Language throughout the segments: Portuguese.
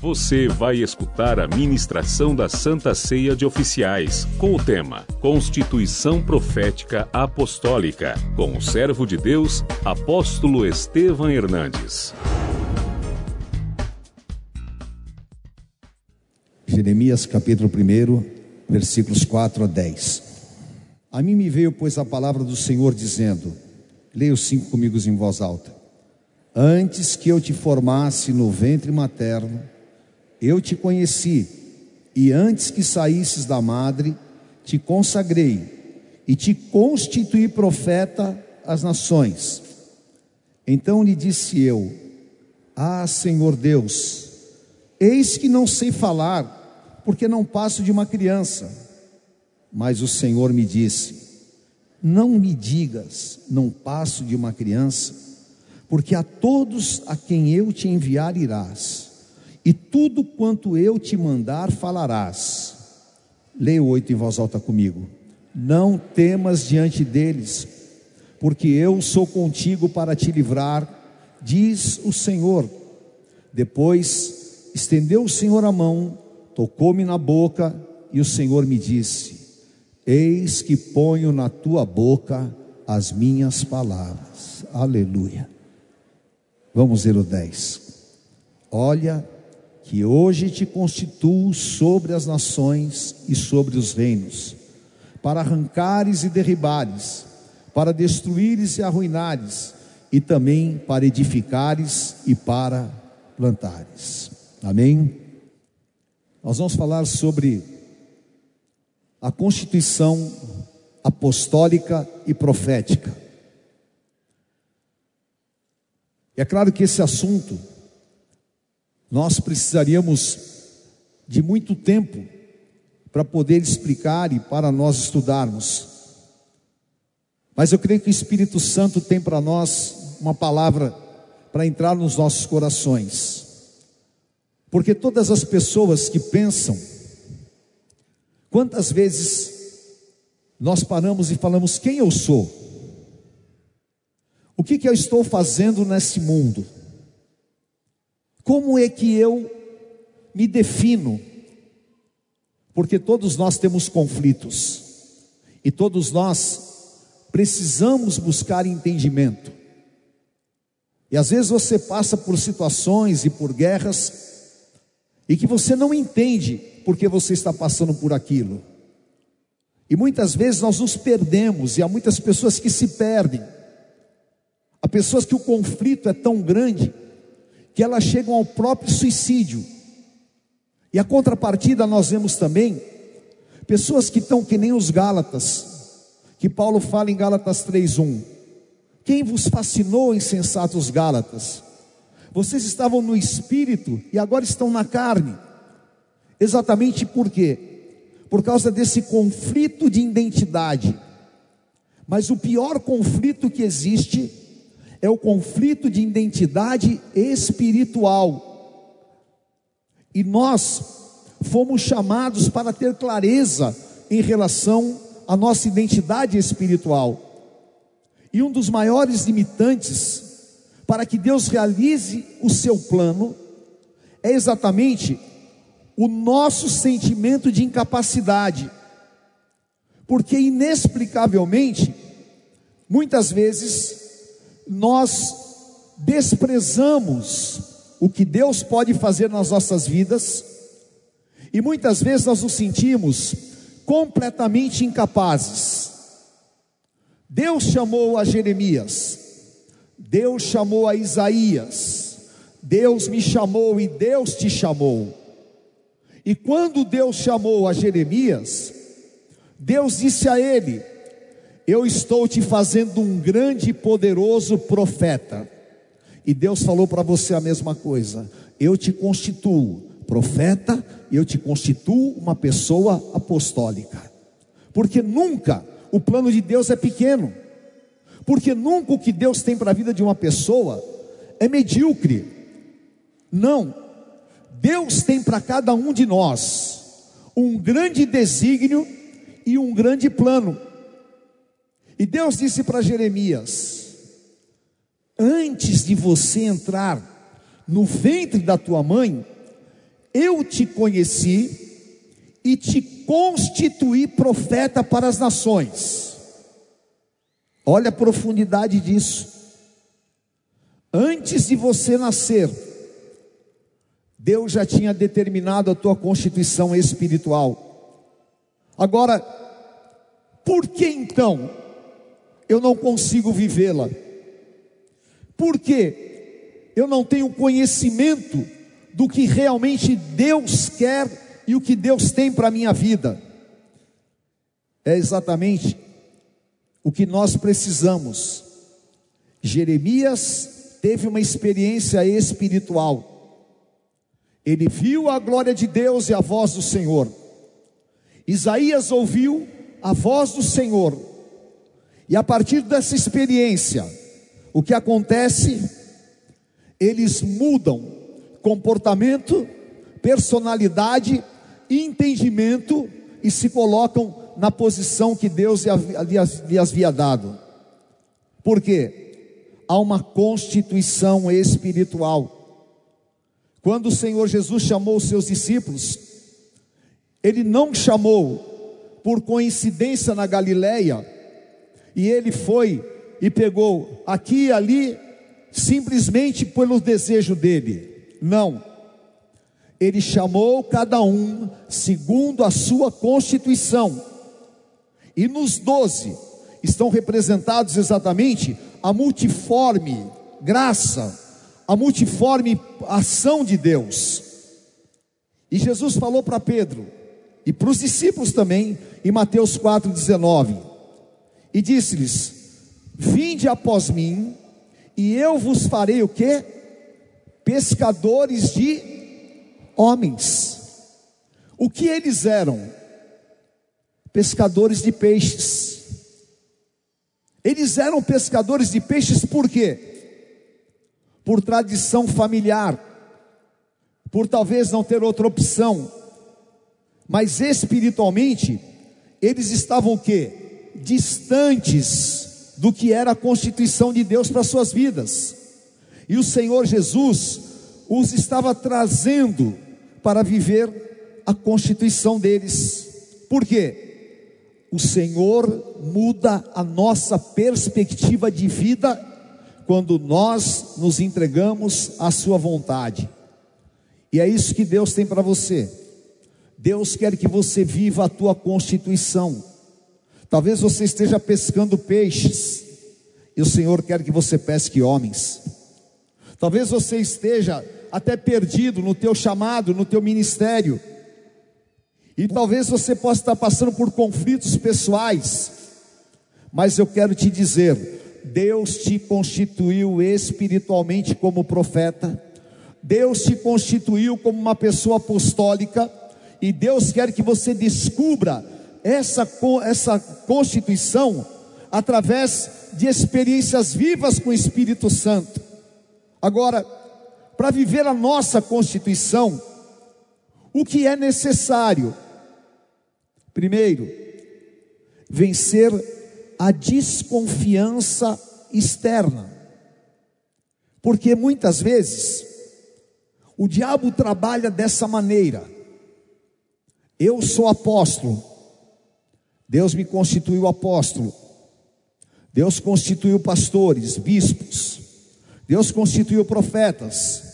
Você vai escutar a ministração da Santa Ceia de Oficiais, com o tema Constituição Profética Apostólica, com o servo de Deus, apóstolo Estevam Hernandes. Jeremias capítulo 1, versículos 4 a 10. A mim me veio, pois, a palavra do Senhor dizendo: Leia os cinco comigo em voz alta. Antes que eu te formasse no ventre materno, eu te conheci, e antes que saísses da madre, te consagrei e te constituí profeta às nações. Então lhe disse eu: Ah, Senhor Deus, eis que não sei falar, porque não passo de uma criança. Mas o Senhor me disse: Não me digas, não passo de uma criança, porque a todos a quem eu te enviar irás e tudo quanto eu te mandar falarás. Leia o oito em voz alta comigo. Não temas diante deles, porque eu sou contigo para te livrar, diz o Senhor. Depois estendeu o Senhor a mão, tocou-me na boca, e o Senhor me disse: Eis que ponho na tua boca as minhas palavras. Aleluia. Vamos ler o 10. Olha que hoje te constituo sobre as nações e sobre os reinos, para arrancares e derribares, para destruíres e arruinares, e também para edificares e para plantares. Amém? Nós vamos falar sobre a constituição apostólica e profética. E é claro que esse assunto nós precisaríamos de muito tempo para poder explicar e para nós estudarmos. Mas eu creio que o Espírito Santo tem para nós uma palavra para entrar nos nossos corações. Porque todas as pessoas que pensam, quantas vezes nós paramos e falamos: quem eu sou? O que, que eu estou fazendo nesse mundo? Como é que eu me defino? Porque todos nós temos conflitos e todos nós precisamos buscar entendimento. E às vezes você passa por situações e por guerras e que você não entende porque você está passando por aquilo. E muitas vezes nós nos perdemos e há muitas pessoas que se perdem. Há pessoas que o conflito é tão grande que elas chegam ao próprio suicídio. E a contrapartida nós vemos também pessoas que estão que nem os Gálatas, que Paulo fala em Gálatas 3:1. Quem vos fascinou, insensatos Gálatas? Vocês estavam no espírito e agora estão na carne. Exatamente por quê? Por causa desse conflito de identidade. Mas o pior conflito que existe é o conflito de identidade espiritual. E nós fomos chamados para ter clareza em relação à nossa identidade espiritual. E um dos maiores limitantes para que Deus realize o seu plano é exatamente o nosso sentimento de incapacidade. Porque inexplicavelmente, muitas vezes, nós desprezamos o que Deus pode fazer nas nossas vidas, e muitas vezes nós nos sentimos completamente incapazes. Deus chamou a Jeremias, Deus chamou a Isaías, Deus me chamou e Deus te chamou. E quando Deus chamou a Jeremias, Deus disse a ele: eu estou te fazendo um grande e poderoso profeta. E Deus falou para você a mesma coisa. Eu te constituo profeta eu te constituo uma pessoa apostólica. Porque nunca o plano de Deus é pequeno. Porque nunca o que Deus tem para a vida de uma pessoa é medíocre. Não. Deus tem para cada um de nós um grande desígnio e um grande plano. E Deus disse para Jeremias: Antes de você entrar no ventre da tua mãe, eu te conheci e te constituí profeta para as nações. Olha a profundidade disso. Antes de você nascer, Deus já tinha determinado a tua constituição espiritual. Agora, por que então eu não consigo vivê-la? Por que eu não tenho conhecimento do que realmente Deus quer e o que Deus tem para a minha vida? É exatamente o que nós precisamos. Jeremias teve uma experiência espiritual. Ele viu a glória de Deus e a voz do Senhor. Isaías ouviu a voz do Senhor. E a partir dessa experiência, o que acontece? Eles mudam comportamento, personalidade, entendimento e se colocam na posição que Deus lhe havia dado. Por quê? Há uma constituição espiritual. Quando o Senhor Jesus chamou os seus discípulos, ele não chamou por coincidência na Galileia, e ele foi e pegou aqui e ali, simplesmente pelo desejo dele. Não. Ele chamou cada um segundo a sua constituição. E nos doze estão representados exatamente a multiforme graça, a multiforme ação de Deus. E Jesus falou para Pedro e para os discípulos também, em Mateus 4,19, e disse-lhes: Vinde após mim, e eu vos farei o que? Pescadores de homens. O que eles eram? Pescadores de peixes. Eles eram pescadores de peixes por quê? Por tradição familiar, por talvez não ter outra opção, mas espiritualmente, eles estavam o quê? Distantes do que era a constituição de Deus para suas vidas. E o Senhor Jesus os estava trazendo para viver a constituição deles. Por quê? O Senhor muda a nossa perspectiva de vida quando nós nos entregamos à Sua vontade. E é isso que Deus tem para você. Deus quer que você viva a tua constituição. Talvez você esteja pescando peixes e o Senhor quer que você pesque homens. Talvez você esteja até perdido no teu chamado, no teu ministério. E talvez você possa estar passando por conflitos pessoais. Mas eu quero te dizer, Deus te constituiu espiritualmente como profeta. Deus te constituiu como uma pessoa apostólica e Deus quer que você descubra essa, essa constituição através de experiências vivas com o Espírito Santo. Agora, para viver a nossa constituição, o que é necessário? Primeiro, vencer a desconfiança externa. Porque muitas vezes o diabo trabalha dessa maneira. Eu sou apóstolo, Deus me constituiu apóstolo. Deus constituiu pastores, bispos. Deus constituiu profetas.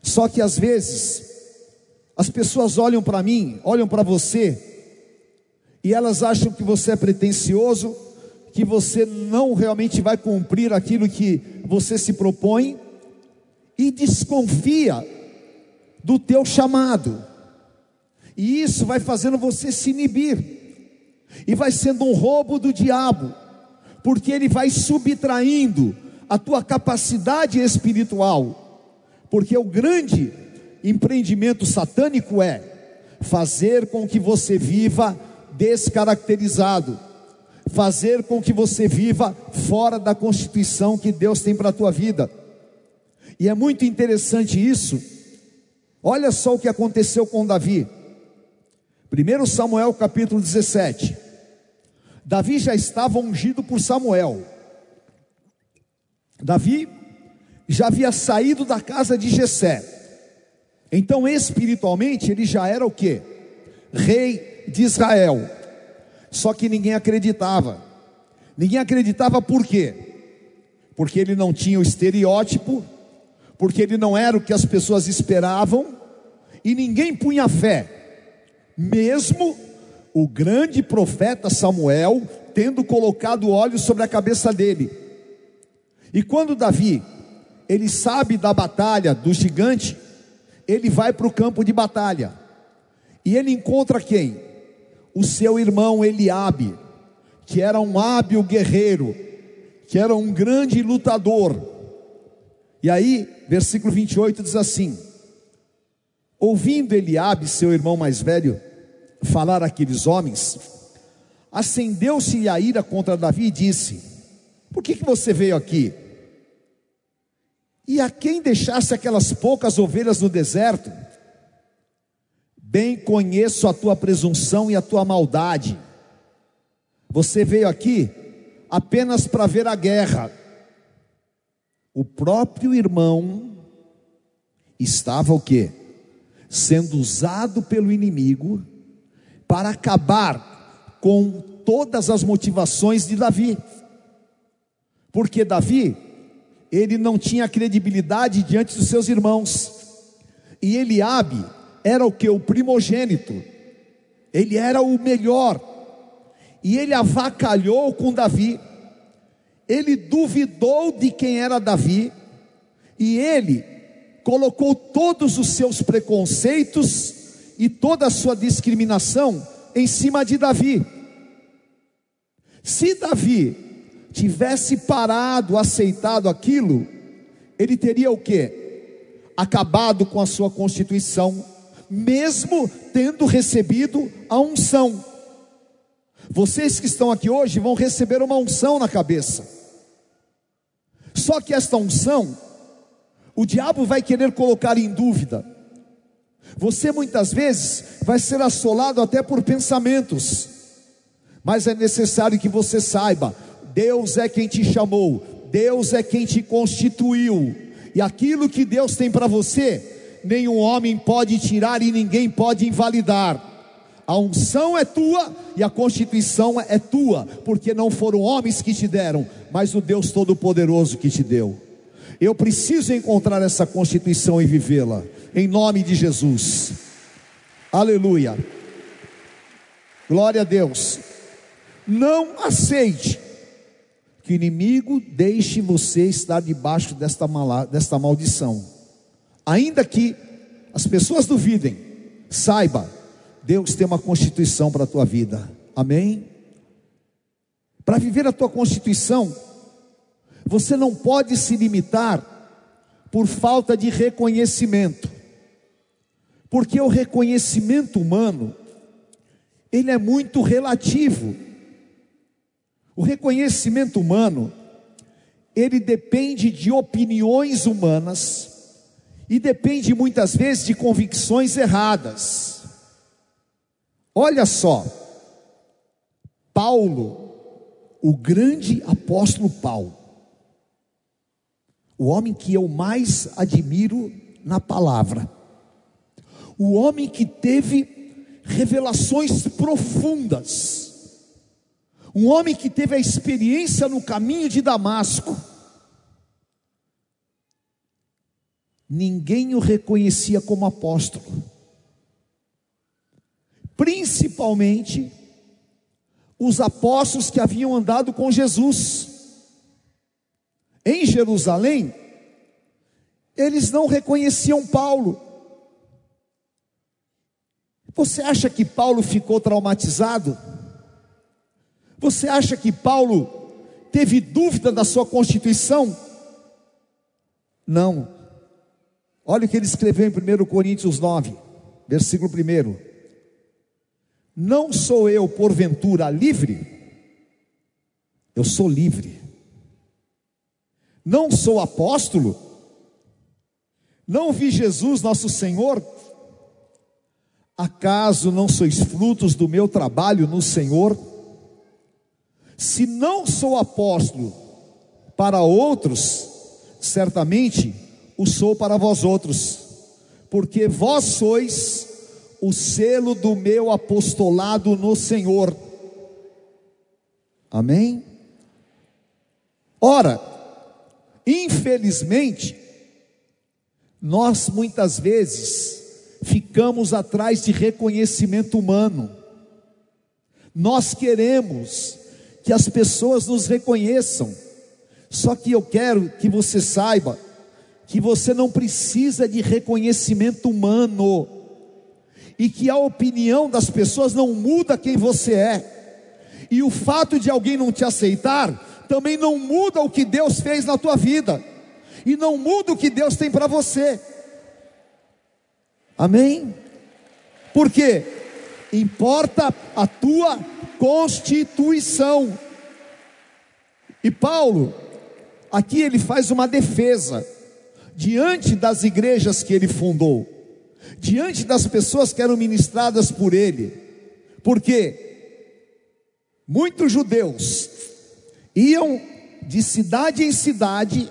Só que às vezes as pessoas olham para mim, olham para você, e elas acham que você é pretensioso, que você não realmente vai cumprir aquilo que você se propõe, e desconfia do teu chamado. E isso vai fazendo você se inibir e vai sendo um roubo do diabo, porque ele vai subtraindo a tua capacidade espiritual, porque o grande empreendimento satânico é fazer com que você viva descaracterizado, fazer com que você viva fora da constituição que Deus tem para a tua vida. E é muito interessante isso. Olha só o que aconteceu com Davi. 1 Samuel capítulo 17. Davi já estava ungido por Samuel. Davi já havia saído da casa de Jessé. Então, espiritualmente, ele já era o que? Rei de Israel. Só que ninguém acreditava. Ninguém acreditava por quê? Porque ele não tinha o estereótipo, porque ele não era o que as pessoas esperavam, e ninguém punha fé, mesmo o grande profeta Samuel tendo colocado óleo sobre a cabeça dele. E quando Davi, ele sabe da batalha do gigante, ele vai para o campo de batalha. E ele encontra quem? O seu irmão Eliabe, que era um hábil guerreiro, que era um grande lutador. E aí, versículo 28 diz assim: Ouvindo Eliabe, seu irmão mais velho, falar aqueles homens, acendeu-se a ira contra Davi e disse: Por que, que você veio aqui? E a quem deixasse aquelas poucas ovelhas no deserto? Bem conheço a tua presunção e a tua maldade. Você veio aqui apenas para ver a guerra. O próprio irmão estava o quê? Sendo usado pelo inimigo para acabar com todas as motivações de Davi. Porque Davi, ele não tinha credibilidade diante dos seus irmãos. E Eliabe era o que? O primogênito. Ele era o melhor. E ele avacalhou com Davi. Ele duvidou de quem era Davi. E ele colocou todos os seus preconceitos e toda a sua discriminação em cima de Davi. Se Davi tivesse parado, aceitado aquilo, ele teria o que? Acabado com a sua constituição, mesmo tendo recebido a unção. Vocês que estão aqui hoje vão receber uma unção na cabeça. Só que esta unção, o diabo vai querer colocar em dúvida. Você muitas vezes vai ser assolado até por pensamentos, mas é necessário que você saiba: Deus é quem te chamou, Deus é quem te constituiu, e aquilo que Deus tem para você, nenhum homem pode tirar e ninguém pode invalidar. A unção é tua e a constituição é tua, porque não foram homens que te deram, mas o Deus Todo-Poderoso que te deu. Eu preciso encontrar essa constituição e vivê-la em nome de Jesus. Aleluia. Glória a Deus. Não aceite que o inimigo deixe você estar debaixo desta, mala, desta maldição. Ainda que as pessoas duvidem, saiba, Deus tem uma constituição para a tua vida. Amém? Para viver a tua constituição, você não pode se limitar por falta de reconhecimento. Porque o reconhecimento humano, ele é muito relativo. O reconhecimento humano, ele depende de opiniões humanas e depende muitas vezes de convicções erradas. Olha só, Paulo, o grande apóstolo Paulo, o homem que eu mais admiro na palavra, o homem que teve revelações profundas, um homem que teve a experiência no caminho de Damasco. Ninguém o reconhecia como apóstolo, principalmente os apóstolos que haviam andado com Jesus. Em Jerusalém, eles não reconheciam Paulo, você acha que Paulo ficou traumatizado? Você acha que Paulo teve dúvida da sua constituição? Não. Olha o que ele escreveu em 1 Coríntios 9, versículo 1. Não sou eu, porventura, livre? Eu sou livre. Não sou apóstolo? Não vi Jesus, nosso Senhor, Acaso não sois frutos do meu trabalho no Senhor? Se não sou apóstolo para outros, certamente o sou para vós outros, porque vós sois o selo do meu apostolado no Senhor. Amém? Ora, infelizmente, nós muitas vezes ficamos atrás de reconhecimento humano. Nós queremos que as pessoas nos reconheçam. Só que eu quero que você saiba que você não precisa de reconhecimento humano e que a opinião das pessoas não muda quem você é. E o fato de alguém não te aceitar também não muda o que Deus fez na tua vida e não muda o que Deus tem para você. Amém? Porque importa a tua constituição. E Paulo, aqui ele faz uma defesa diante das igrejas que ele fundou, diante das pessoas que eram ministradas por ele, porque muitos judeus iam de cidade em cidade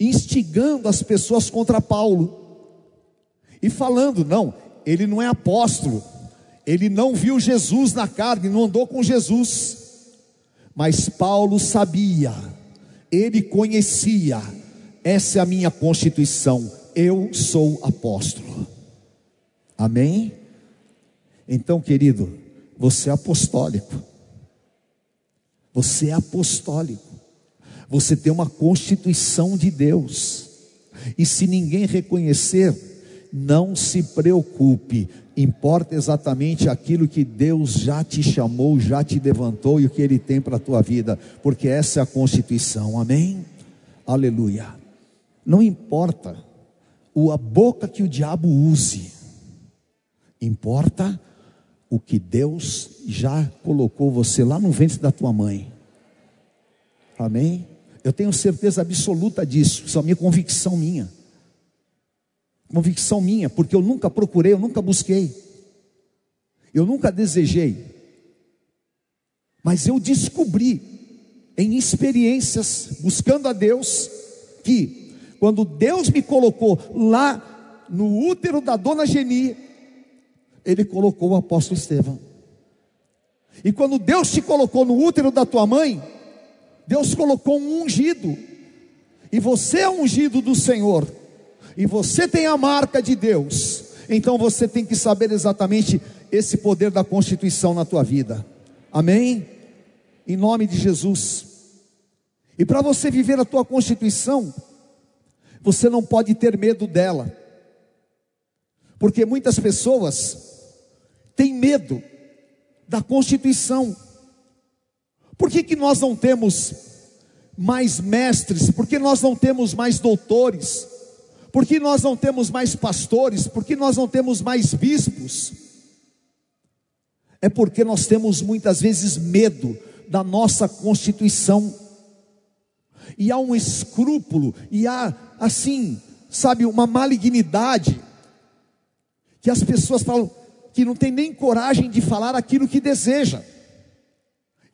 instigando as pessoas contra Paulo e falando: não, ele não é apóstolo, ele não viu Jesus na carne, não andou com Jesus. Mas Paulo sabia, ele conhecia, essa é a minha constituição, eu sou apóstolo. Amém? Então, querido, você é apostólico. Você é apostólico. Você tem uma constituição de Deus. E se ninguém reconhecer, não se preocupe, importa exatamente aquilo que Deus já te chamou, já te levantou e o que Ele tem para a tua vida, porque essa é a constituição, amém? Aleluia. Não importa a boca que o diabo use, importa o que Deus já colocou você lá no ventre da tua mãe, amém? Eu tenho certeza absoluta disso, isso é a minha convicção minha. Convicção minha, porque eu nunca procurei, eu nunca busquei. Eu nunca desejei. Mas eu descobri em experiências buscando a Deus que quando Deus me colocou lá no útero da dona Geni, ele colocou o apóstolo Estevão. E quando Deus te colocou no útero da tua mãe, Deus colocou um ungido, e você é ungido do Senhor, e você tem a marca de Deus, então você tem que saber exatamente esse poder da constituição na tua vida, amém? Em nome de Jesus, e para você viver a tua constituição, você não pode ter medo dela, porque muitas pessoas têm medo da constituição, por que, que nós não temos mais mestres? Por que nós não temos mais doutores? Por que nós não temos mais pastores? Por que nós não temos mais bispos? É porque nós temos muitas vezes medo da nossa constituição. E há um escrúpulo, e há assim, sabe, uma malignidade, que as pessoas falam que não tem nem coragem de falar aquilo que deseja.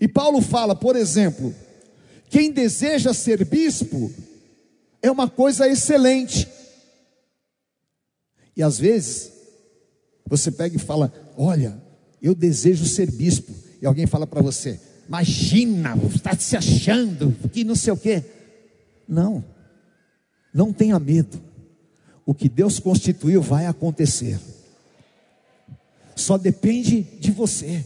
E Paulo fala, por exemplo, quem deseja ser bispo é uma coisa excelente. E às vezes, você pega e fala: Olha, eu desejo ser bispo. E alguém fala para você: Imagina, está se achando que não sei o quê. Não, não tenha medo. O que Deus constituiu vai acontecer. Só depende de você.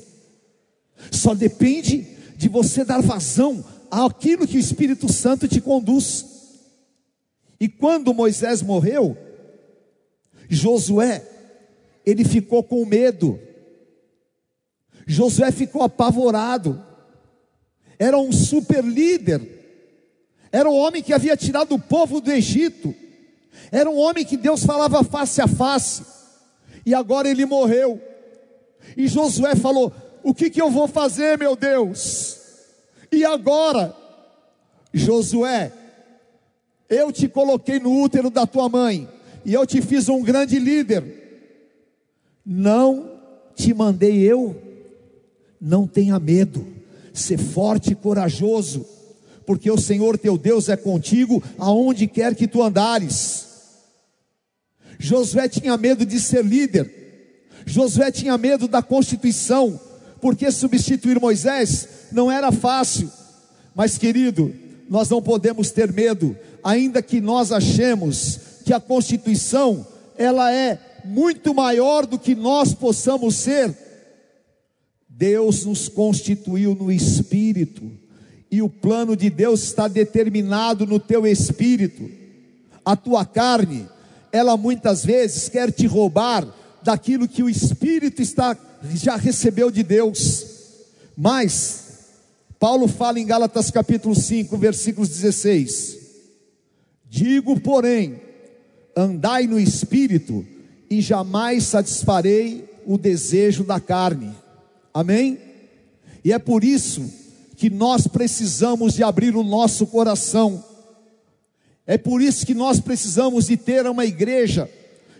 Só depende de você dar vazão àquilo que o Espírito Santo te conduz. E quando Moisés morreu, Josué, ele ficou com medo. Josué ficou apavorado. Era um super líder. Era um homem que havia tirado o povo do Egito. Era um homem que Deus falava face a face. E agora ele morreu. E Josué falou: o que, que eu vou fazer, meu Deus? E agora, Josué, eu te coloquei no útero da tua mãe, e eu te fiz um grande líder. Não te mandei eu, não tenha medo, ser forte e corajoso, porque o Senhor teu Deus é contigo aonde quer que tu andares. Josué tinha medo de ser líder, Josué tinha medo da constituição, porque substituir Moisés não era fácil. Mas, querido, nós não podemos ter medo, ainda que nós achemos que a constituição ela é muito maior do que nós possamos ser. Deus nos constituiu no espírito, e o plano de Deus está determinado no teu espírito. A tua carne, ela muitas vezes quer te roubar daquilo que o espírito está já recebeu de Deus. Mas Paulo fala em Gálatas capítulo 5, versículos 16: Digo, porém, andai no espírito, e jamais satisfarei o desejo da carne. Amém? E é por isso que nós precisamos de abrir o nosso coração. É por isso que nós precisamos de ter uma igreja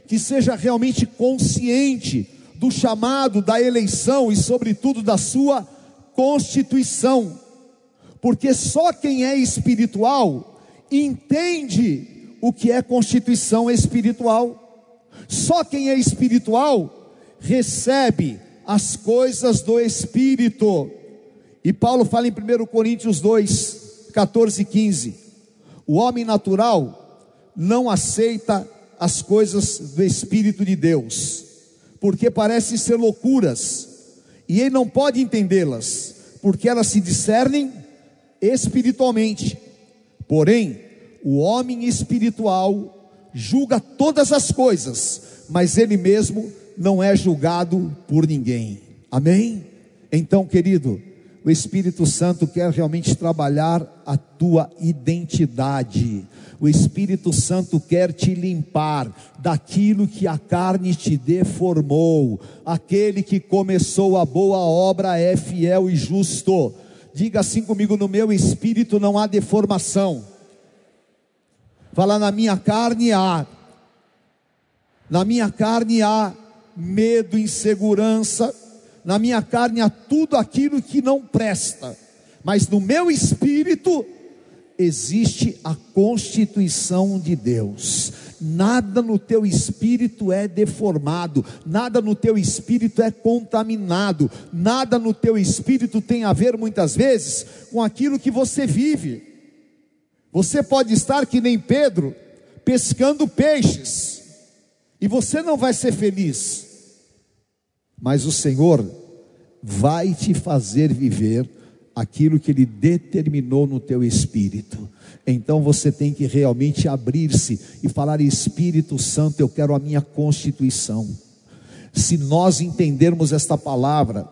que seja realmente consciente do chamado, da eleição e sobretudo da sua constituição. Porque só quem é espiritual entende o que é constituição espiritual. Só quem é espiritual recebe as coisas do espírito. E Paulo fala em 1 Coríntios 2, 14 e 15: o homem natural não aceita as coisas do Espírito de Deus, porque parecem ser loucuras, e ele não pode entendê-las, porque elas se discernem espiritualmente. Porém, o homem espiritual julga todas as coisas, mas ele mesmo não é julgado por ninguém. Amém? Então, querido, o Espírito Santo quer realmente trabalhar a tua identidade. O Espírito Santo quer te limpar daquilo que a carne te deformou. Aquele que começou a boa obra é fiel e justo. Diga assim comigo: no meu espírito não há deformação. Fala, na minha carne há. Na minha carne há medo, insegurança. Na minha carne há tudo aquilo que não presta. Mas no meu espírito existe a constituição de Deus. Nada no teu espírito é deformado, nada no teu espírito é contaminado, nada no teu espírito tem a ver muitas vezes com aquilo que você vive. Você pode estar que nem Pedro, pescando peixes, e você não vai ser feliz, mas o Senhor vai te fazer viver aquilo que Ele determinou no teu espírito. Então você tem que realmente abrir-se e falar: Espírito Santo, eu quero a minha constituição. Se nós entendermos esta palavra,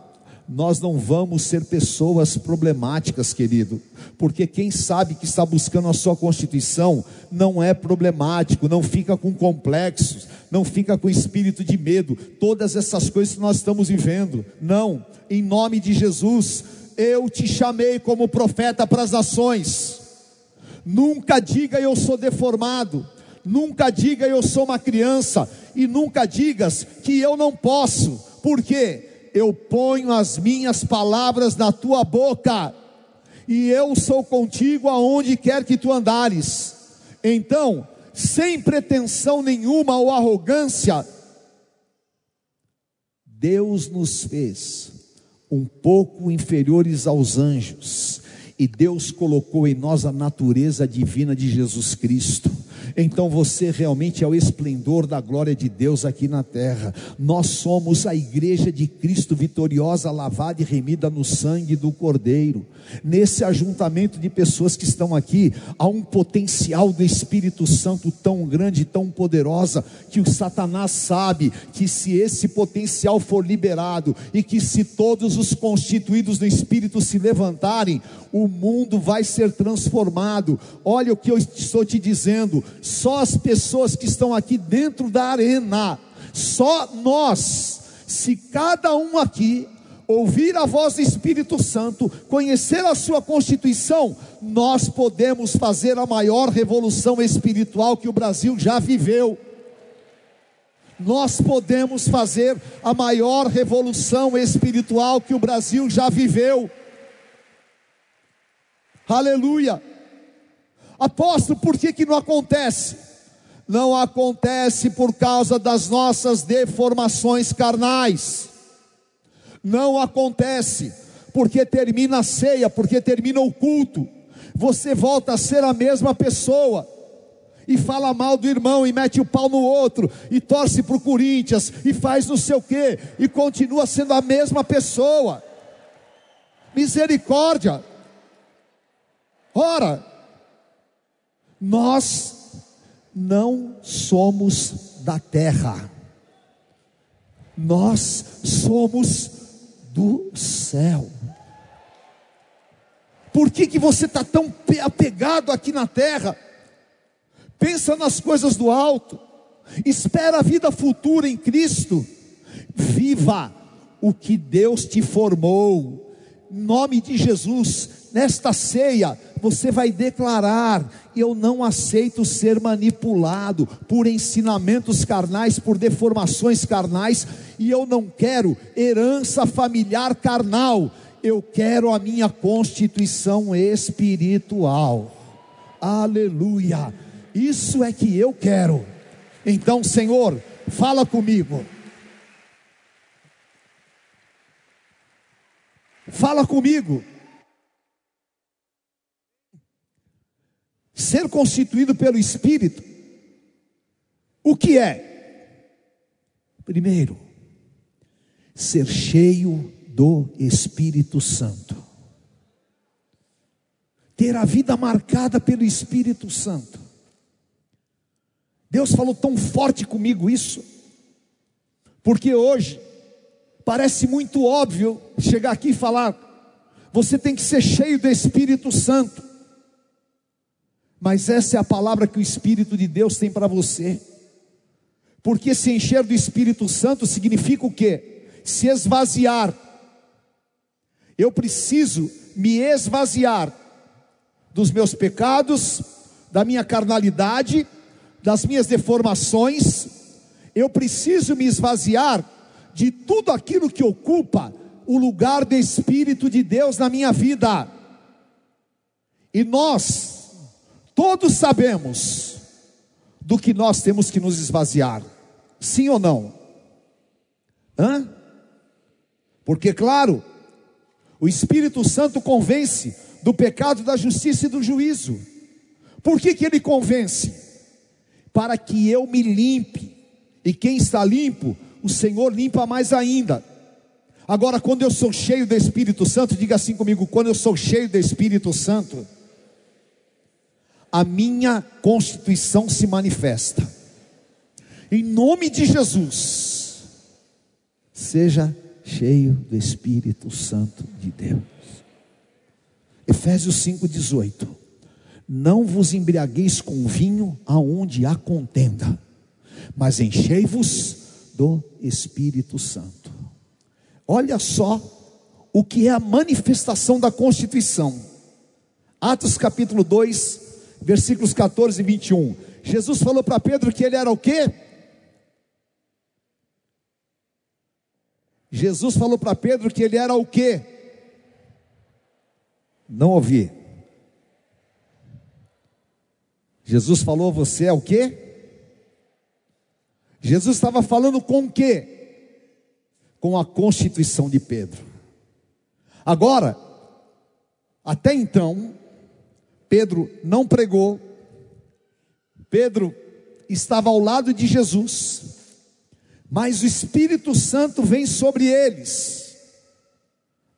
nós não vamos ser pessoas problemáticas, querido, porque quem sabe que está buscando a sua constituição não é problemático, não fica com complexos, não fica com espírito de medo, todas essas coisas que nós estamos vivendo, não, em nome de Jesus, eu te chamei como profeta para as nações, nunca diga eu sou deformado, nunca diga eu sou uma criança, e nunca digas que eu não posso, por quê? Eu ponho as minhas palavras na tua boca, e eu sou contigo aonde quer que tu andares. Então, sem pretensão nenhuma ou arrogância, Deus nos fez um pouco inferiores aos anjos, e Deus colocou em nós a natureza divina de Jesus Cristo então você realmente é o esplendor da glória de Deus aqui na terra. Nós somos a igreja de Cristo vitoriosa, lavada e remida no sangue do Cordeiro. Nesse ajuntamento de pessoas que estão aqui, há um potencial do Espírito Santo tão grande, tão poderosa, que o Satanás sabe que se esse potencial for liberado e que se todos os constituídos no Espírito se levantarem, o mundo vai ser transformado. Olha o que eu estou te dizendo só as pessoas que estão aqui dentro da arena, só nós, se cada um aqui ouvir a voz do Espírito Santo, conhecer a sua constituição, nós podemos fazer a maior revolução espiritual que o Brasil já viveu. Nós podemos fazer a maior revolução espiritual que o Brasil já viveu. Aleluia. Apóstolo, por que, que não acontece? não acontece por causa das nossas deformações carnais. Não acontece porque termina a ceia, porque termina o culto. Você volta a ser a mesma pessoa e fala mal do irmão e mete o pau no outro e torce para o Corinthians e faz não sei o que e continua sendo a mesma pessoa. Misericórdia. Ora, nós não somos da terra, nós somos do céu. Por que, que você está tão apegado aqui na terra? Pensa nas coisas do alto, espera a vida futura em Cristo, viva o que Deus te formou, em nome de Jesus, nesta ceia, você vai declarar: eu não aceito ser manipulado por ensinamentos carnais, por deformações carnais, e eu não quero herança familiar carnal, eu quero a minha constituição espiritual. Aleluia. Isso é que eu quero. Então, Senhor, fala comigo. Fala comigo. Ser constituído pelo Espírito, o que é? Primeiro, ser cheio do Espírito Santo. Ter a vida marcada pelo Espírito Santo. Deus falou tão forte comigo isso, porque hoje parece muito óbvio chegar aqui e falar, você tem que ser cheio do Espírito Santo, mas essa é a palavra que o Espírito de Deus tem para você, porque se encher do Espírito Santo significa o quê? Se esvaziar, eu preciso me esvaziar dos meus pecados, da minha carnalidade, das minhas deformações, eu preciso me esvaziar de tudo aquilo que ocupa o lugar do Espírito de Deus na minha vida. E nós, todos sabemos do que nós temos que nos esvaziar, sim ou não? Hã? Porque, claro, o Espírito Santo convence do pecado, da justiça e do juízo. Por que, que ele convence? para que eu me limpe. E quem está limpo, o Senhor limpa mais ainda. Agora, quando eu sou cheio do Espírito Santo, diga assim comigo: quando eu sou cheio do Espírito Santo, a minha constituição se manifesta. Em nome de Jesus, seja cheio do Espírito Santo de Deus. Efésios 5,18 não vos embriagueis com vinho aonde há contenda, mas enchei-vos do Espírito Santo. Olha só o que é a manifestação da Constituição. Atos capítulo 2, versículos 14 e 21. Jesus falou para Pedro que ele era o quê? Jesus falou para Pedro que ele era o quê? Não ouvi. Jesus falou: Você é o quê? Jesus estava falando com o quê? Com a constituição de Pedro. Agora, até então, Pedro não pregou, Pedro estava ao lado de Jesus, mas o Espírito Santo vem sobre eles.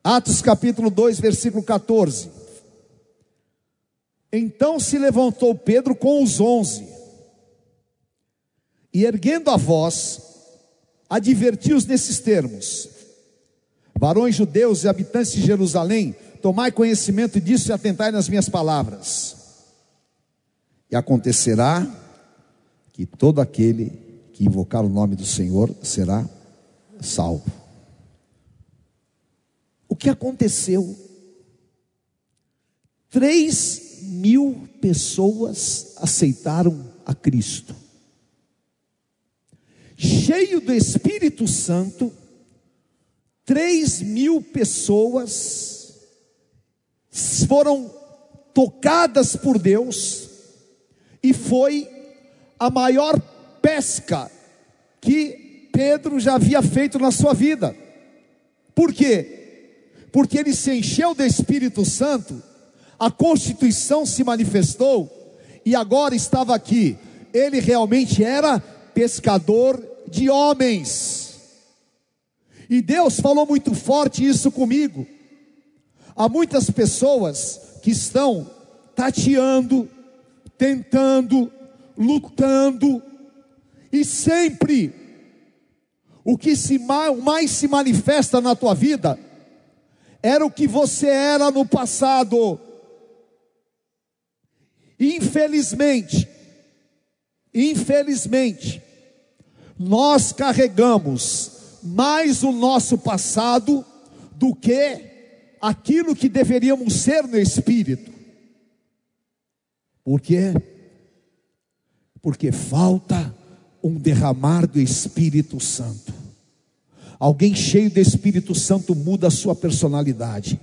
Atos capítulo 2, versículo 14. Então se levantou Pedro com os onze, e erguendo a voz, advertiu-os nesses termos: Varões judeus e habitantes de Jerusalém, tomai conhecimento disso e atentai nas minhas palavras. E acontecerá que todo aquele que invocar o nome do Senhor será salvo. O que aconteceu? Três mil pessoas aceitaram a Cristo. Cheio do Espírito Santo, três mil pessoas foram tocadas por Deus, e foi a maior pesca que Pedro já havia feito na sua vida. Por quê? Porque ele se encheu do Espírito Santo, a constituição se manifestou e agora estava aqui. Ele realmente era pescador de homens. E Deus falou muito forte isso comigo. Há muitas pessoas que estão tateando, tentando, lutando, e sempre o que se mais se manifesta na tua vida era o que você era no passado. Infelizmente, infelizmente, nós carregamos mais o nosso passado do que aquilo que deveríamos ser no espírito. Por quê? Porque falta um derramar do Espírito Santo. Alguém cheio do Espírito Santo muda a sua personalidade.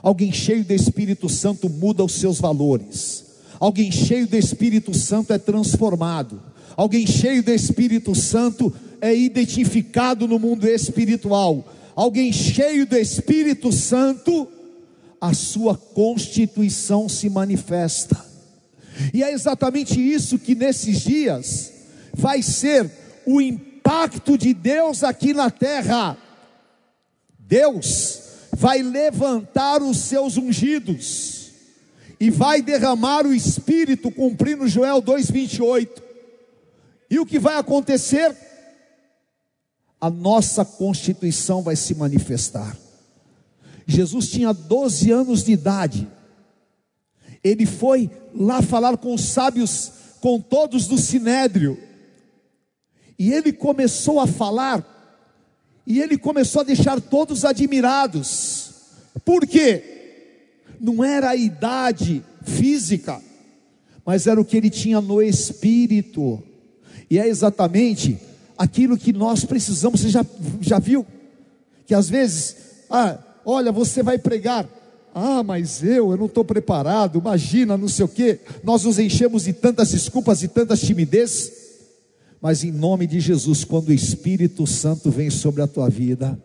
Alguém cheio do Espírito Santo muda os seus valores. Alguém cheio do Espírito Santo é transformado. Alguém cheio do Espírito Santo é identificado no mundo espiritual. Alguém cheio do Espírito Santo, a sua constituição se manifesta. E é exatamente isso que nesses dias vai ser o impacto de Deus aqui na terra. Deus vai levantar os seus ungidos e vai derramar o Espírito, cumprindo Joel 2,28. E o que vai acontecer? A nossa constituição vai se manifestar. Jesus tinha 12 anos de idade ele foi lá falar com os sábios, com todos do sinédrio, e ele começou a falar, e ele começou a deixar todos admirados, por quê? Não era a idade física, mas era o que ele tinha no espírito, e é exatamente aquilo que nós precisamos. Você já, já viu? Que às vezes, ah, olha, você vai pregar, ah, mas eu, eu não estou preparado, imagina, não sei o quê. Nós nos enchemos de tantas desculpas e tantas timidez. Mas em nome de Jesus, quando o Espírito Santo vem sobre a tua vida,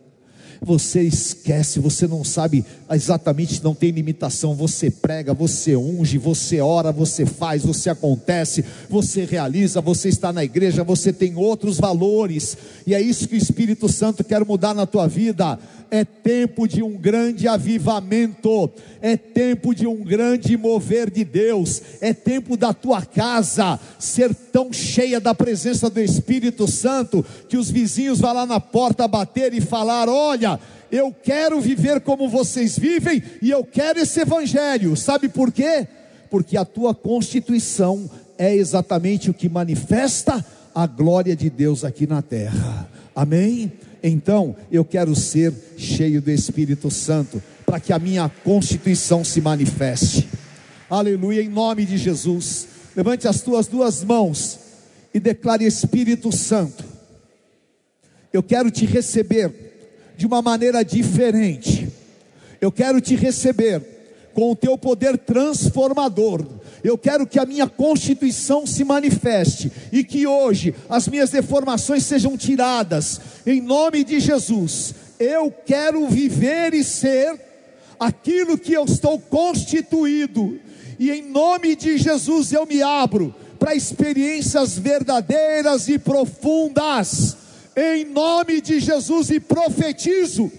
você esquece, você não sabe exatamente, não tem limitação. Você prega, você unge, você ora, você faz, você acontece, você realiza, você está na igreja, você tem outros valores, e é isso que o Espírito Santo quer mudar na tua vida é tempo de um grande avivamento, é tempo de um grande mover de Deus, é tempo da tua casa ser tão cheia da presença do Espírito Santo que os vizinhos vão lá na porta bater e falar: Olha, eu quero viver como vocês vivem e eu quero esse evangelho. Sabe por quê? Porque a tua constituição é exatamente o que manifesta a glória de Deus aqui na terra. Amém? Então, eu quero ser cheio do Espírito Santo, para que a minha constituição se manifeste. Aleluia, em nome de Jesus. Levante as tuas duas mãos e declare: Espírito Santo, eu quero te receber de uma maneira diferente. Eu quero te receber com o teu poder transformador eu quero que a minha constituição se manifeste e que hoje as minhas deformações sejam tiradas, em nome de Jesus. Eu quero viver e ser aquilo que eu estou constituído, e em nome de Jesus eu me abro para experiências verdadeiras e profundas, em nome de Jesus, e profetizo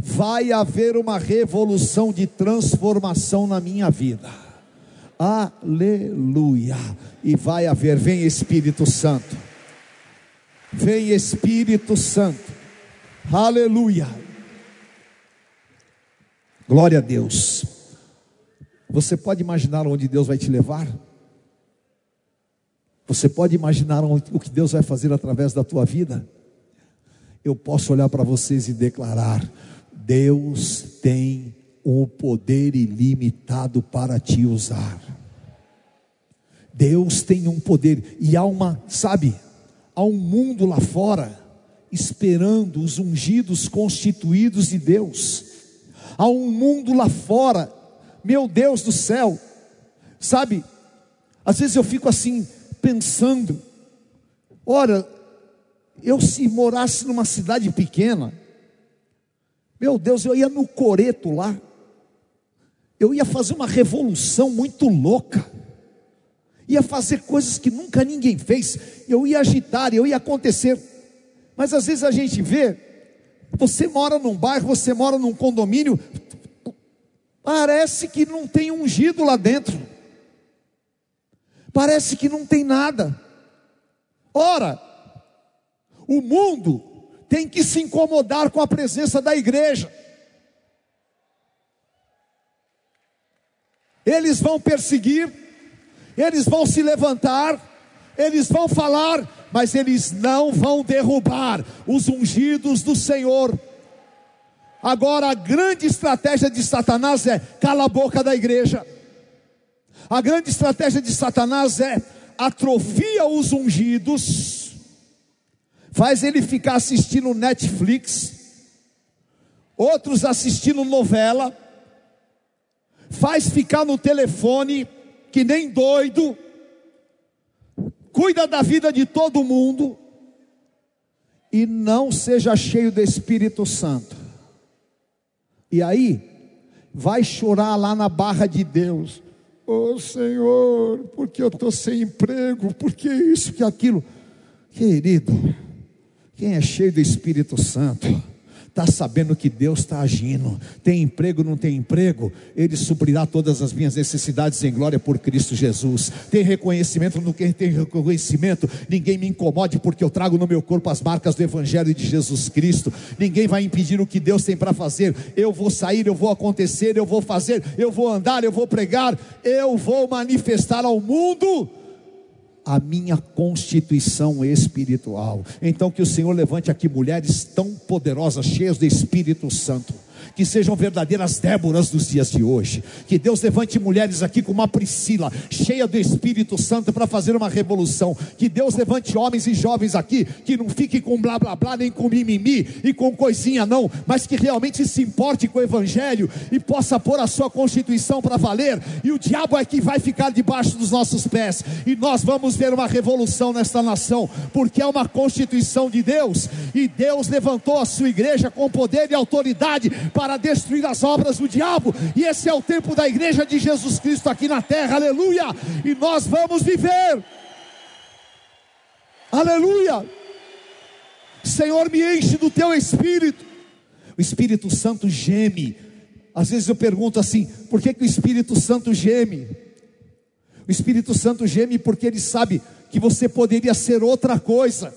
vai haver uma revolução de transformação na minha vida. Aleluia. E vai haver, vem Espírito Santo. Vem Espírito Santo. Aleluia. Glória a Deus. Você pode imaginar onde Deus vai te levar? Você pode imaginar o que Deus vai fazer através da tua vida? Eu posso olhar para vocês e declarar: Deus tem um poder ilimitado para te usar. Deus tem um poder e há uma, sabe, há um mundo lá fora esperando os ungidos constituídos de Deus. Há um mundo lá fora, meu Deus do céu, sabe? Às vezes eu fico assim pensando: ora, eu se morasse numa cidade pequena, meu Deus, eu ia no Coreto lá, eu ia fazer uma revolução muito louca, ia fazer coisas que nunca ninguém fez, eu ia agitar, eu ia acontecer. Mas às vezes a gente vê, você mora num bairro, você mora num condomínio, parece que não tem ungido lá dentro, parece que não tem nada. Ora, o mundo tem que se incomodar com a presença da igreja. Eles vão perseguir, eles vão se levantar, eles vão falar, mas eles não vão derrubar os ungidos do Senhor. Agora, a grande estratégia de Satanás é cala a boca da igreja. A grande estratégia de Satanás é atrofia os ungidos faz ele ficar assistindo Netflix, outros assistindo novela, faz ficar no telefone que nem doido, cuida da vida de todo mundo e não seja cheio do Espírito Santo. E aí, vai chorar lá na barra de Deus. Oh Senhor, porque eu estou sem emprego, porque isso, que aquilo. Querido, quem é cheio do Espírito Santo, está sabendo que Deus está agindo. Tem emprego, não tem emprego? Ele suprirá todas as minhas necessidades em glória por Cristo Jesus. Tem reconhecimento, não tem reconhecimento? Ninguém me incomode, porque eu trago no meu corpo as marcas do Evangelho de Jesus Cristo. Ninguém vai impedir o que Deus tem para fazer. Eu vou sair, eu vou acontecer, eu vou fazer, eu vou andar, eu vou pregar, eu vou manifestar ao mundo a minha constituição espiritual. Então, que o Senhor levante aqui mulheres tão poderosas, cheias do Espírito Santo que sejam verdadeiras Déboras dos dias de hoje. Que Deus levante mulheres aqui como uma Priscila, cheia do Espírito Santo para fazer uma revolução. Que Deus levante homens e jovens aqui que não fiquem com blá blá blá, nem com mimimi e com coisinha não, mas que realmente se importe com o Evangelho e possa pôr a sua constituição para valer. E o diabo é que vai ficar debaixo dos nossos pés. E nós vamos ver uma revolução nesta nação, porque é uma constituição de Deus. E Deus levantou a sua igreja com poder e autoridade para para destruir as obras do diabo, e esse é o tempo da igreja de Jesus Cristo aqui na terra, aleluia, e nós vamos viver, aleluia. Senhor, me enche do teu espírito, o Espírito Santo geme. Às vezes eu pergunto assim: por que, que o Espírito Santo geme? O Espírito Santo geme porque ele sabe que você poderia ser outra coisa.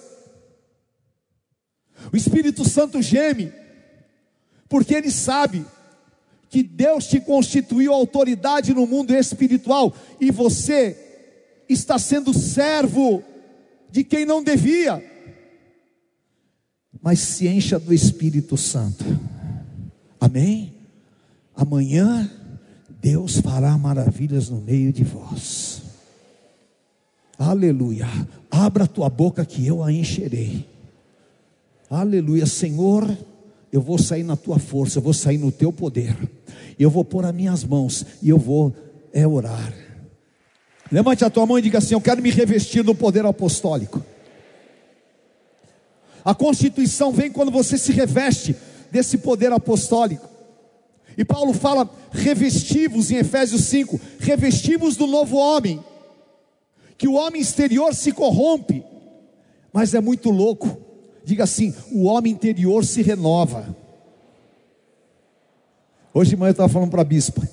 O Espírito Santo geme porque ele sabe que Deus te constituiu autoridade no mundo espiritual e você está sendo servo de quem não devia. Mas se encha do Espírito Santo. Amém? Amanhã Deus fará maravilhas no meio de vós. Aleluia. Abra tua boca que eu a encherei. Aleluia, Senhor eu vou sair na tua força, eu vou sair no teu poder, eu vou pôr as minhas mãos e eu vou é orar. Levante a tua mão e diga assim: Eu quero me revestir do poder apostólico. A constituição vem quando você se reveste desse poder apostólico. E Paulo fala: revestivos em Efésios 5, revestivos do novo homem, que o homem exterior se corrompe, mas é muito louco Diga assim: o homem interior se renova. Hoje de manhã eu estava falando para a bispa.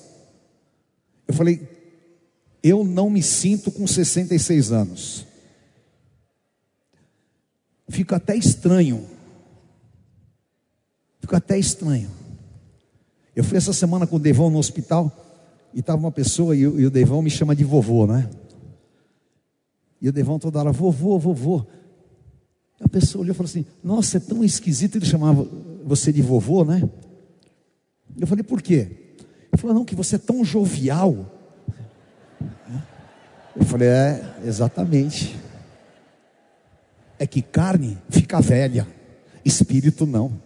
Eu falei, eu não me sinto com 66 anos. Fico até estranho. Fico até estranho. Eu fui essa semana com o Devão no hospital e estava uma pessoa e, o Devão me chama de vovô, né? E o Devão toda hora, vovô, vovô. A pessoa olhou e falou assim: Nossa, é tão esquisito. Ele chamava você de vovô, né? Eu falei: Por quê? Ele falou: Não, que você é tão jovial. Eu falei: É, exatamente. É que carne fica velha, espírito não.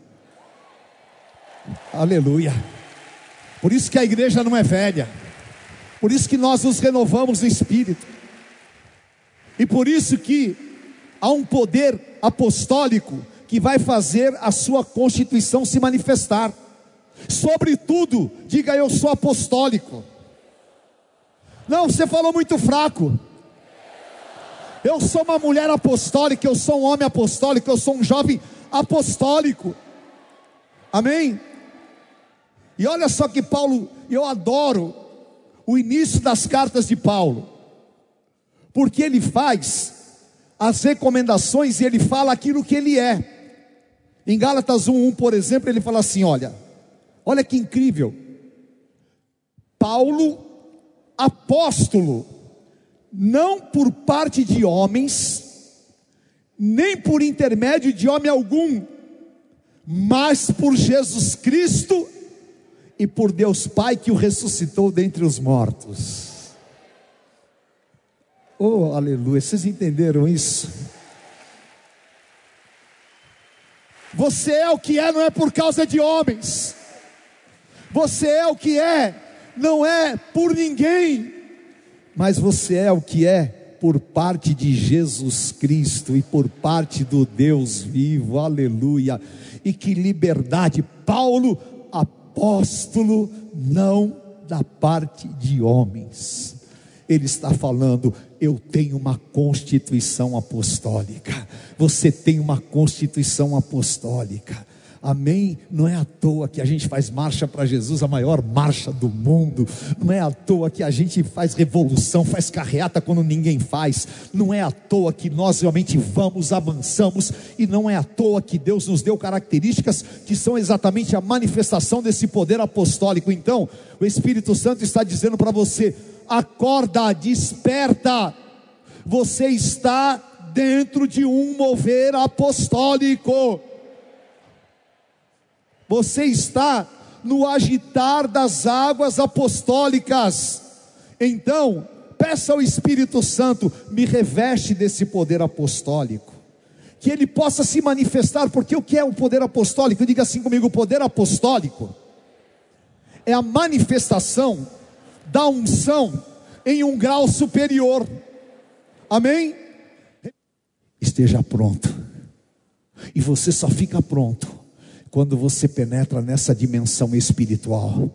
Aleluia. Por isso que a igreja não é velha. Por isso que nós nos renovamos no espírito. E por isso que há um poder apostólico que vai fazer a sua constituição se manifestar. Sobretudo, diga eu sou apostólico. Não, você falou muito fraco. Eu sou uma mulher apostólica, eu sou um homem apostólico, eu sou um jovem apostólico. Amém? E olha só que Paulo, eu adoro o início das cartas de Paulo, porque ele faz as recomendações e ele fala aquilo que ele é. Em Gálatas 1:1, por exemplo, ele fala assim: olha, olha que incrível. Paulo, apóstolo, não por parte de homens, nem por intermédio de homem algum, mas por Jesus Cristo e por Deus Pai que o ressuscitou dentre os mortos. Oh, aleluia, vocês entenderam isso? Você é o que é, não é por causa de homens. Você é o que é, não é por ninguém. Mas você é o que é por parte de Jesus Cristo e por parte do Deus vivo. Aleluia. E que liberdade. Paulo, apóstolo, não da parte de homens. Ele está falando, eu tenho uma constituição apostólica. Você tem uma constituição apostólica. Amém? Não é à toa que a gente faz marcha para Jesus, a maior marcha do mundo. Não é à toa que a gente faz revolução, faz carreata quando ninguém faz. Não é à toa que nós realmente vamos, avançamos. E não é à toa que Deus nos deu características que são exatamente a manifestação desse poder apostólico. Então, o Espírito Santo está dizendo para você: acorda, desperta. Você está dentro de um mover apostólico. Você está no agitar das águas apostólicas. Então, peça ao Espírito Santo, me reveste desse poder apostólico. Que ele possa se manifestar, porque o que é o poder apostólico? Diga assim comigo: o poder apostólico é a manifestação da unção em um grau superior. Amém? Esteja pronto. E você só fica pronto quando você penetra nessa dimensão espiritual.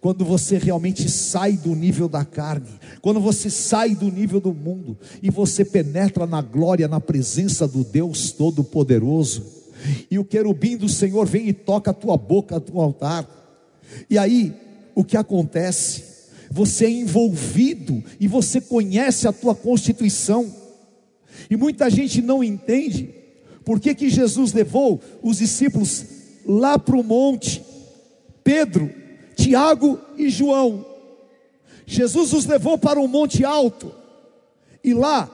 Quando você realmente sai do nível da carne, quando você sai do nível do mundo e você penetra na glória, na presença do Deus Todo-Poderoso, e o querubim do Senhor vem e toca a tua boca, teu altar, e aí o que acontece? Você é envolvido e você conhece a tua constituição. E muita gente não entende por que, que Jesus levou os discípulos lá para o monte, Pedro, Tiago e João. Jesus os levou para um monte alto, e lá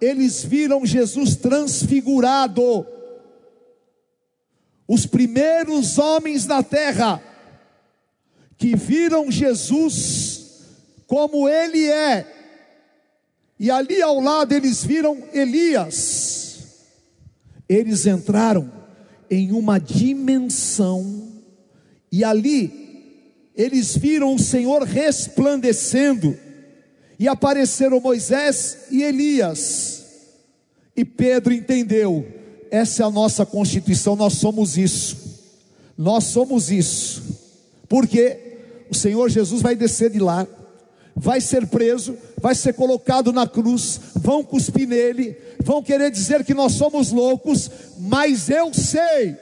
eles viram Jesus transfigurado. Os primeiros homens na terra que viram Jesus como ele é. E ali ao lado eles viram Elias. Eles entraram em uma dimensão, e ali eles viram o Senhor resplandecendo, e apareceram Moisés e Elias. E Pedro entendeu: essa é a nossa constituição, nós somos isso, nós somos isso, porque o Senhor Jesus vai descer de lá, vai ser preso, vai ser colocado na cruz, vão cuspir nele, vão querer dizer que nós somos loucos, mas eu sei,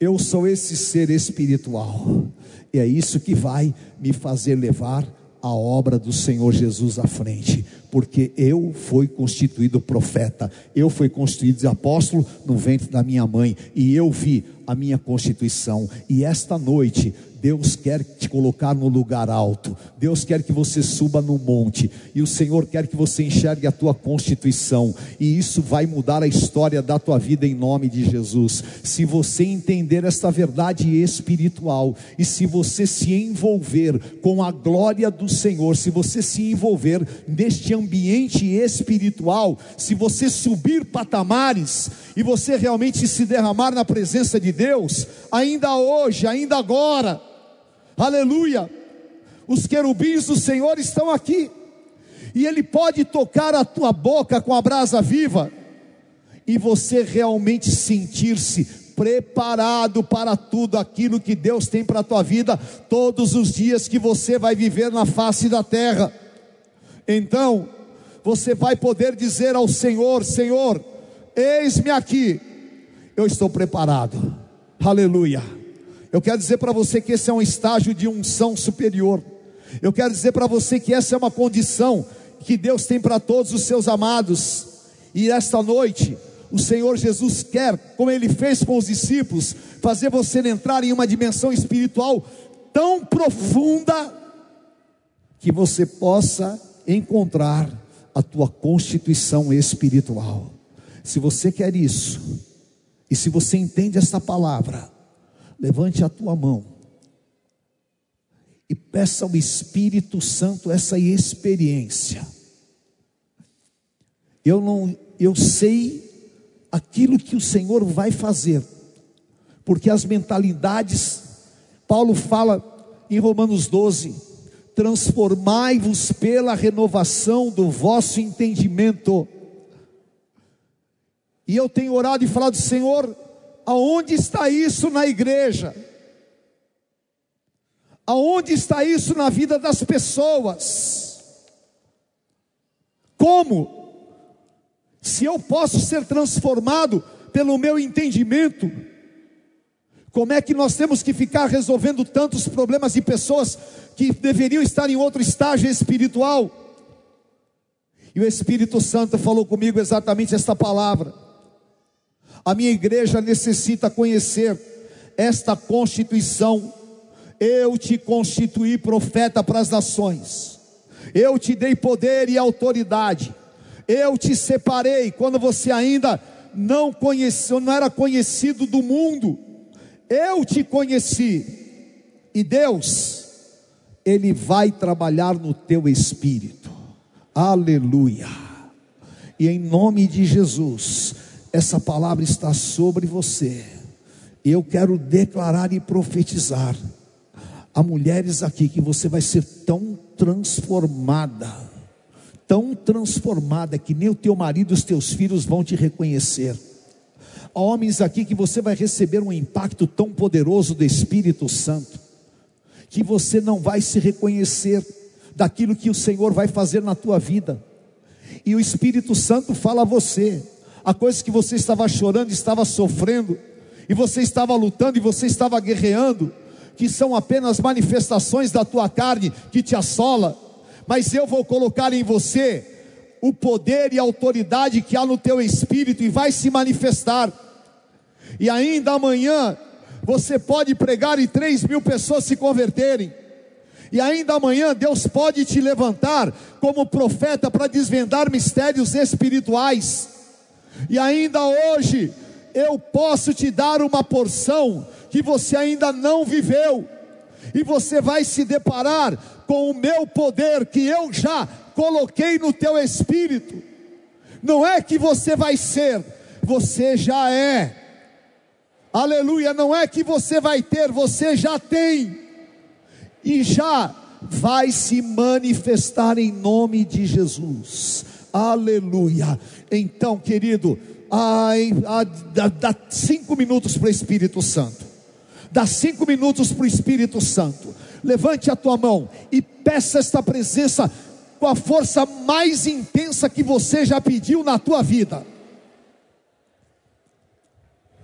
eu sou esse ser espiritual, e é isso que vai me fazer levar a obra do Senhor Jesus à frente, porque eu fui constituído profeta, eu fui constituído apóstolo no ventre da minha mãe, e eu vi a minha constituição, e esta noite Deus quer te colocar no lugar alto. Deus quer que você suba no monte. E o Senhor quer que você enxergue a tua constituição. E isso vai mudar a história da tua vida em nome de Jesus. Se você entender esta verdade espiritual e se você se envolver com a glória do Senhor, se você se envolver neste ambiente espiritual, se você subir patamares e você realmente se derramar na presença de Deus, ainda hoje, ainda agora, aleluia. Os querubins do Senhor estão aqui, e Ele pode tocar a tua boca com a brasa viva, e você realmente sentir-se preparado para tudo aquilo que Deus tem para a tua vida, todos os dias que você vai viver na face da terra. Então, você vai poder dizer ao Senhor: Senhor, eis-me aqui, eu estou preparado. Aleluia. Eu quero dizer para você que esse é um estágio de unção superior. Eu quero dizer para você que essa é uma condição que Deus tem para todos os seus amados. E esta noite, o Senhor Jesus quer, como ele fez com os discípulos, fazer você entrar em uma dimensão espiritual tão profunda que você possa encontrar a tua constituição espiritual. Se você quer isso, e se você entende esta palavra, levante a tua mão e peça ao Espírito Santo essa experiência. Eu não, eu sei aquilo que o Senhor vai fazer, porque as mentalidades, Paulo fala em Romanos 12: transformai-vos pela renovação do vosso entendimento. E eu tenho orado e falado, Senhor, aonde está isso na igreja? Aonde está isso na vida das pessoas? Como? Se eu posso ser transformado pelo meu entendimento, como é que nós temos que ficar resolvendo tantos problemas de pessoas que deveriam estar em outro estágio espiritual? E o Espírito Santo falou comigo exatamente esta palavra. A minha igreja necessita conhecer esta constituição. Eu te constituí profeta para as nações. Eu te dei poder e autoridade eu te separei quando você ainda não conheceu, não era conhecido do mundo. Eu te conheci. E Deus, ele vai trabalhar no teu espírito. Aleluia. E em nome de Jesus, essa palavra está sobre você. Eu quero declarar e profetizar a mulheres aqui que você vai ser tão transformada tão transformada que nem o teu marido e os teus filhos vão te reconhecer. Há homens aqui que você vai receber um impacto tão poderoso do Espírito Santo, que você não vai se reconhecer daquilo que o Senhor vai fazer na tua vida. E o Espírito Santo fala a você, a coisa que você estava chorando, estava sofrendo, e você estava lutando, e você estava guerreando, que são apenas manifestações da tua carne que te assola, mas eu vou colocar em você o poder e a autoridade que há no teu espírito e vai se manifestar. E ainda amanhã você pode pregar e três mil pessoas se converterem. E ainda amanhã Deus pode te levantar como profeta para desvendar mistérios espirituais. E ainda hoje eu posso te dar uma porção que você ainda não viveu. E você vai se deparar com o meu poder que eu já coloquei no teu espírito. Não é que você vai ser, você já é. Aleluia, não é que você vai ter, você já tem. E já vai se manifestar em nome de Jesus. Aleluia. Então, querido, ai, dá, dá cinco minutos para o Espírito Santo. Dá cinco minutos para o Espírito Santo levante a tua mão e peça esta presença com a força mais intensa que você já pediu na tua vida.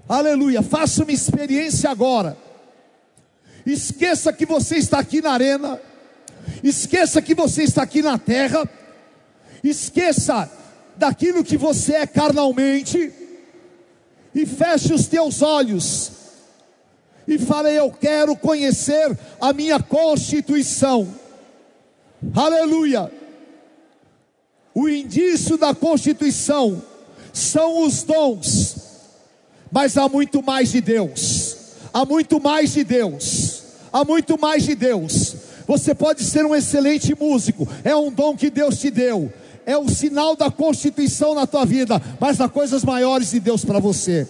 Aleluia, faça uma experiência agora. Esqueça que você está aqui na arena, esqueça que você está aqui na terra, esqueça daquilo que você é carnalmente, e feche os teus olhos e falei: Eu quero conhecer a minha constituição. Aleluia. O indício da constituição são os dons, mas há muito mais de Deus. Há muito mais de Deus. Há muito mais de Deus. Você pode ser um excelente músico, é um dom que Deus te deu, é o sinal da constituição na tua vida, mas há coisas maiores de Deus para você.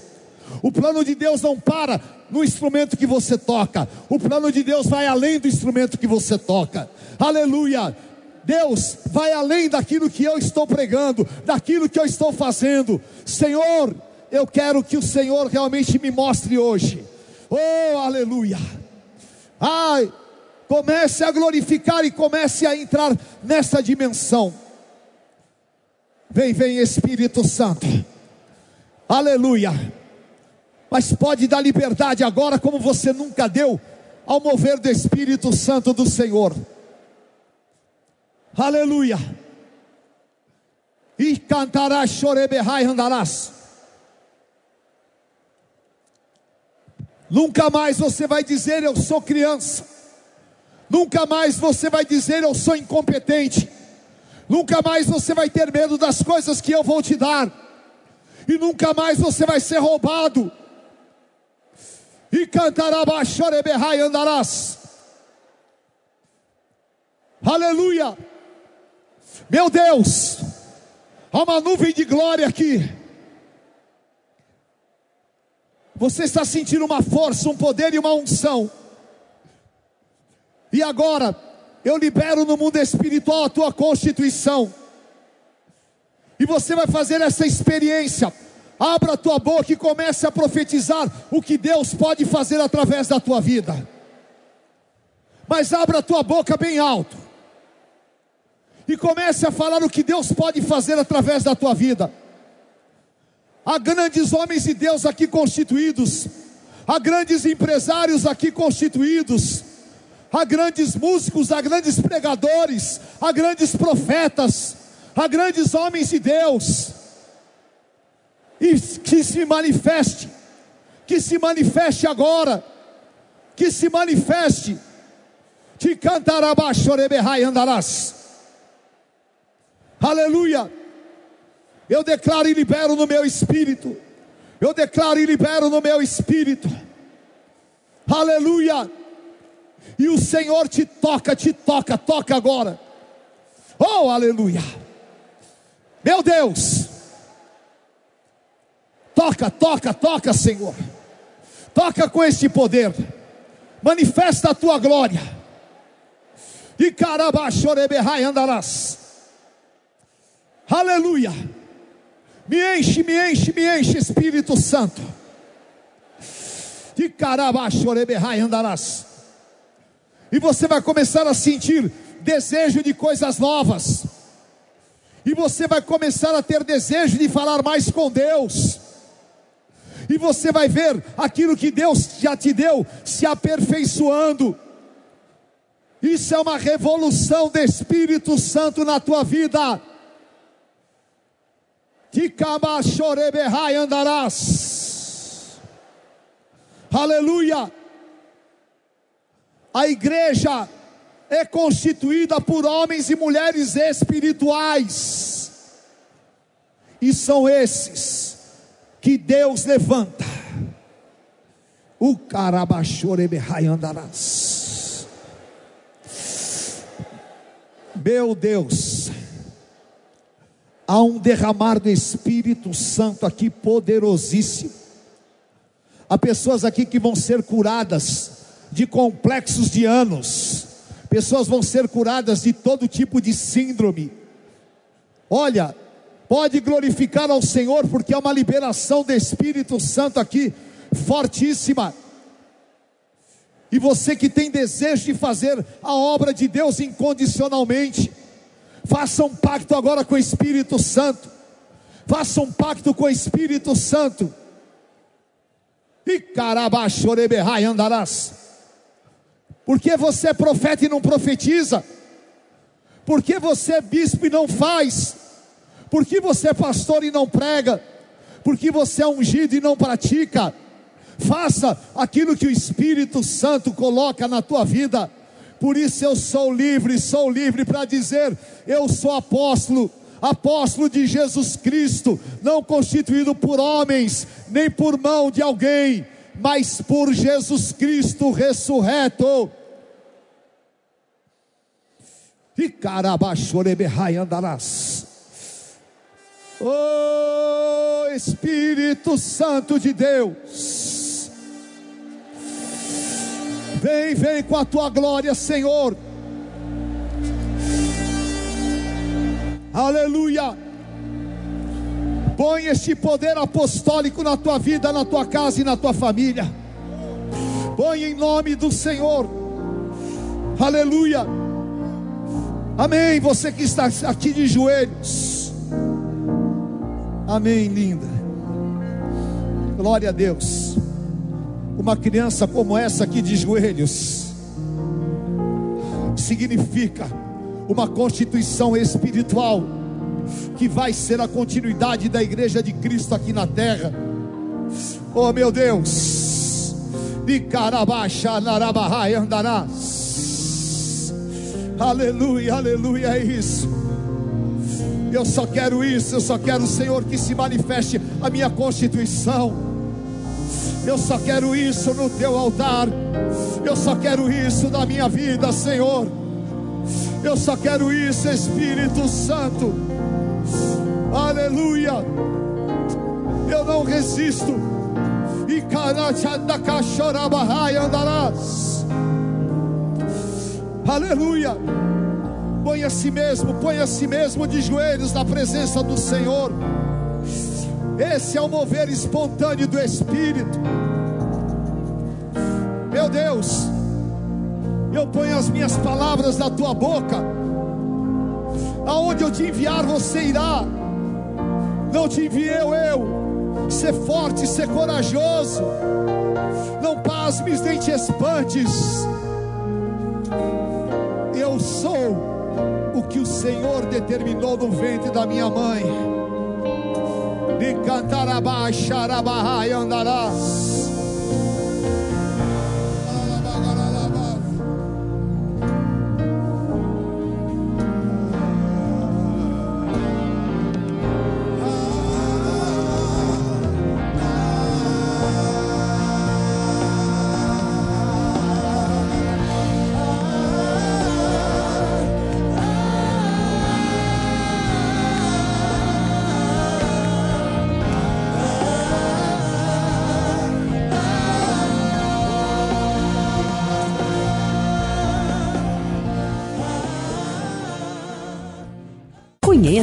O plano de Deus não para no instrumento que você toca. O plano de Deus vai além do instrumento que você toca. Aleluia. Deus, vai além daquilo que eu estou pregando, daquilo que eu estou fazendo. Senhor, eu quero que o Senhor realmente me mostre hoje. Oh, aleluia. Ai, comece a glorificar e comece a entrar nessa dimensão. Vem, vem Espírito Santo. Aleluia. Mas pode dar liberdade agora como você nunca deu ao mover do Espírito Santo do Senhor. Aleluia. E cantarás, choreberrai, andarás. Nunca mais você vai dizer eu sou criança. Nunca mais você vai dizer eu sou incompetente. Nunca mais você vai ter medo das coisas que eu vou te dar. E nunca mais você vai ser roubado. E cantará baixoreberrai andarás. Aleluia. Meu Deus, há uma nuvem de glória aqui. Você está sentindo uma força, um poder e uma unção. E agora, eu libero no mundo espiritual a tua constituição. E você vai fazer essa experiência. Abra a tua boca e comece a profetizar o que Deus pode fazer através da tua vida. Mas abra a tua boca bem alto. E comece a falar o que Deus pode fazer através da tua vida. Há grandes homens de Deus aqui constituídos, há grandes empresários aqui constituídos, há grandes músicos, há grandes pregadores, há grandes profetas, há grandes homens de Deus, e que se manifeste, que se manifeste agora, que se manifeste, te cantará baixo, andarás, aleluia. Eu declaro e libero no meu espírito. Eu declaro e libero no meu espírito. Aleluia. E o Senhor te toca, te toca, toca agora. Oh, aleluia. Meu Deus. Toca, toca, toca, Senhor. Toca com este poder. Manifesta a tua glória. E andarás. Aleluia. Me enche, me enche, me enche, Espírito Santo. Carabachoreberrai andarás. E você vai começar a sentir desejo de coisas novas. E você vai começar a ter desejo de falar mais com Deus. E você vai ver aquilo que Deus já te deu se aperfeiçoando. Isso é uma revolução do Espírito Santo na tua vida. Ticamachoreberrai andarás. Aleluia. A igreja é constituída por homens e mulheres espirituais. E são esses que Deus levanta. O carabachoreberrai andarás. Meu Deus há um derramar do Espírito Santo aqui poderosíssimo. Há pessoas aqui que vão ser curadas de complexos de anos, pessoas vão ser curadas de todo tipo de síndrome. Olha, pode glorificar ao Senhor, porque há uma liberação do Espírito Santo aqui fortíssima. E você que tem desejo de fazer a obra de Deus incondicionalmente, Faça um pacto agora com o Espírito Santo. Faça um pacto com o Espírito Santo. E carabachoreberrai andarás. Porque você é profeta e não profetiza? Porque você é bispo e não faz? Porque você é pastor e não prega? Porque você é ungido e não pratica? Faça aquilo que o Espírito Santo coloca na tua vida por isso eu sou livre, sou livre para dizer: eu sou apóstolo, apóstolo de Jesus Cristo, não constituído por homens, nem por mão de alguém, mas por Jesus Cristo ressurreto. E carabachoreberrai andarás. Oh Espírito Santo de Deus. Vem, vem com a tua glória, Senhor. Aleluia. Põe este poder apostólico na tua vida, na tua casa e na tua família. Põe em nome do Senhor. Aleluia. Amém. Você que está aqui de joelhos. Amém, linda. Glória a Deus. Uma criança como essa aqui de joelhos significa uma constituição espiritual que vai ser a continuidade da igreja de Cristo aqui na terra. Oh meu Deus. Aleluia, aleluia, é isso. Eu só quero isso, eu só quero Senhor que se manifeste a minha constituição. Eu só quero isso no teu altar. Eu só quero isso na minha vida, Senhor. Eu só quero isso, Espírito Santo. Aleluia. Eu não resisto. E andarás. Aleluia. Põe a si mesmo, põe a si mesmo de joelhos na presença do Senhor. Esse é o mover espontâneo do Espírito. Meu Deus, eu ponho as minhas palavras na tua boca. Aonde eu te enviar, você irá. Não te enviei eu. Ser forte, ser corajoso. Não pasmes nem te espantes. Eu sou o que o Senhor determinou no ventre da minha mãe. De cantar abaixo, e andarás.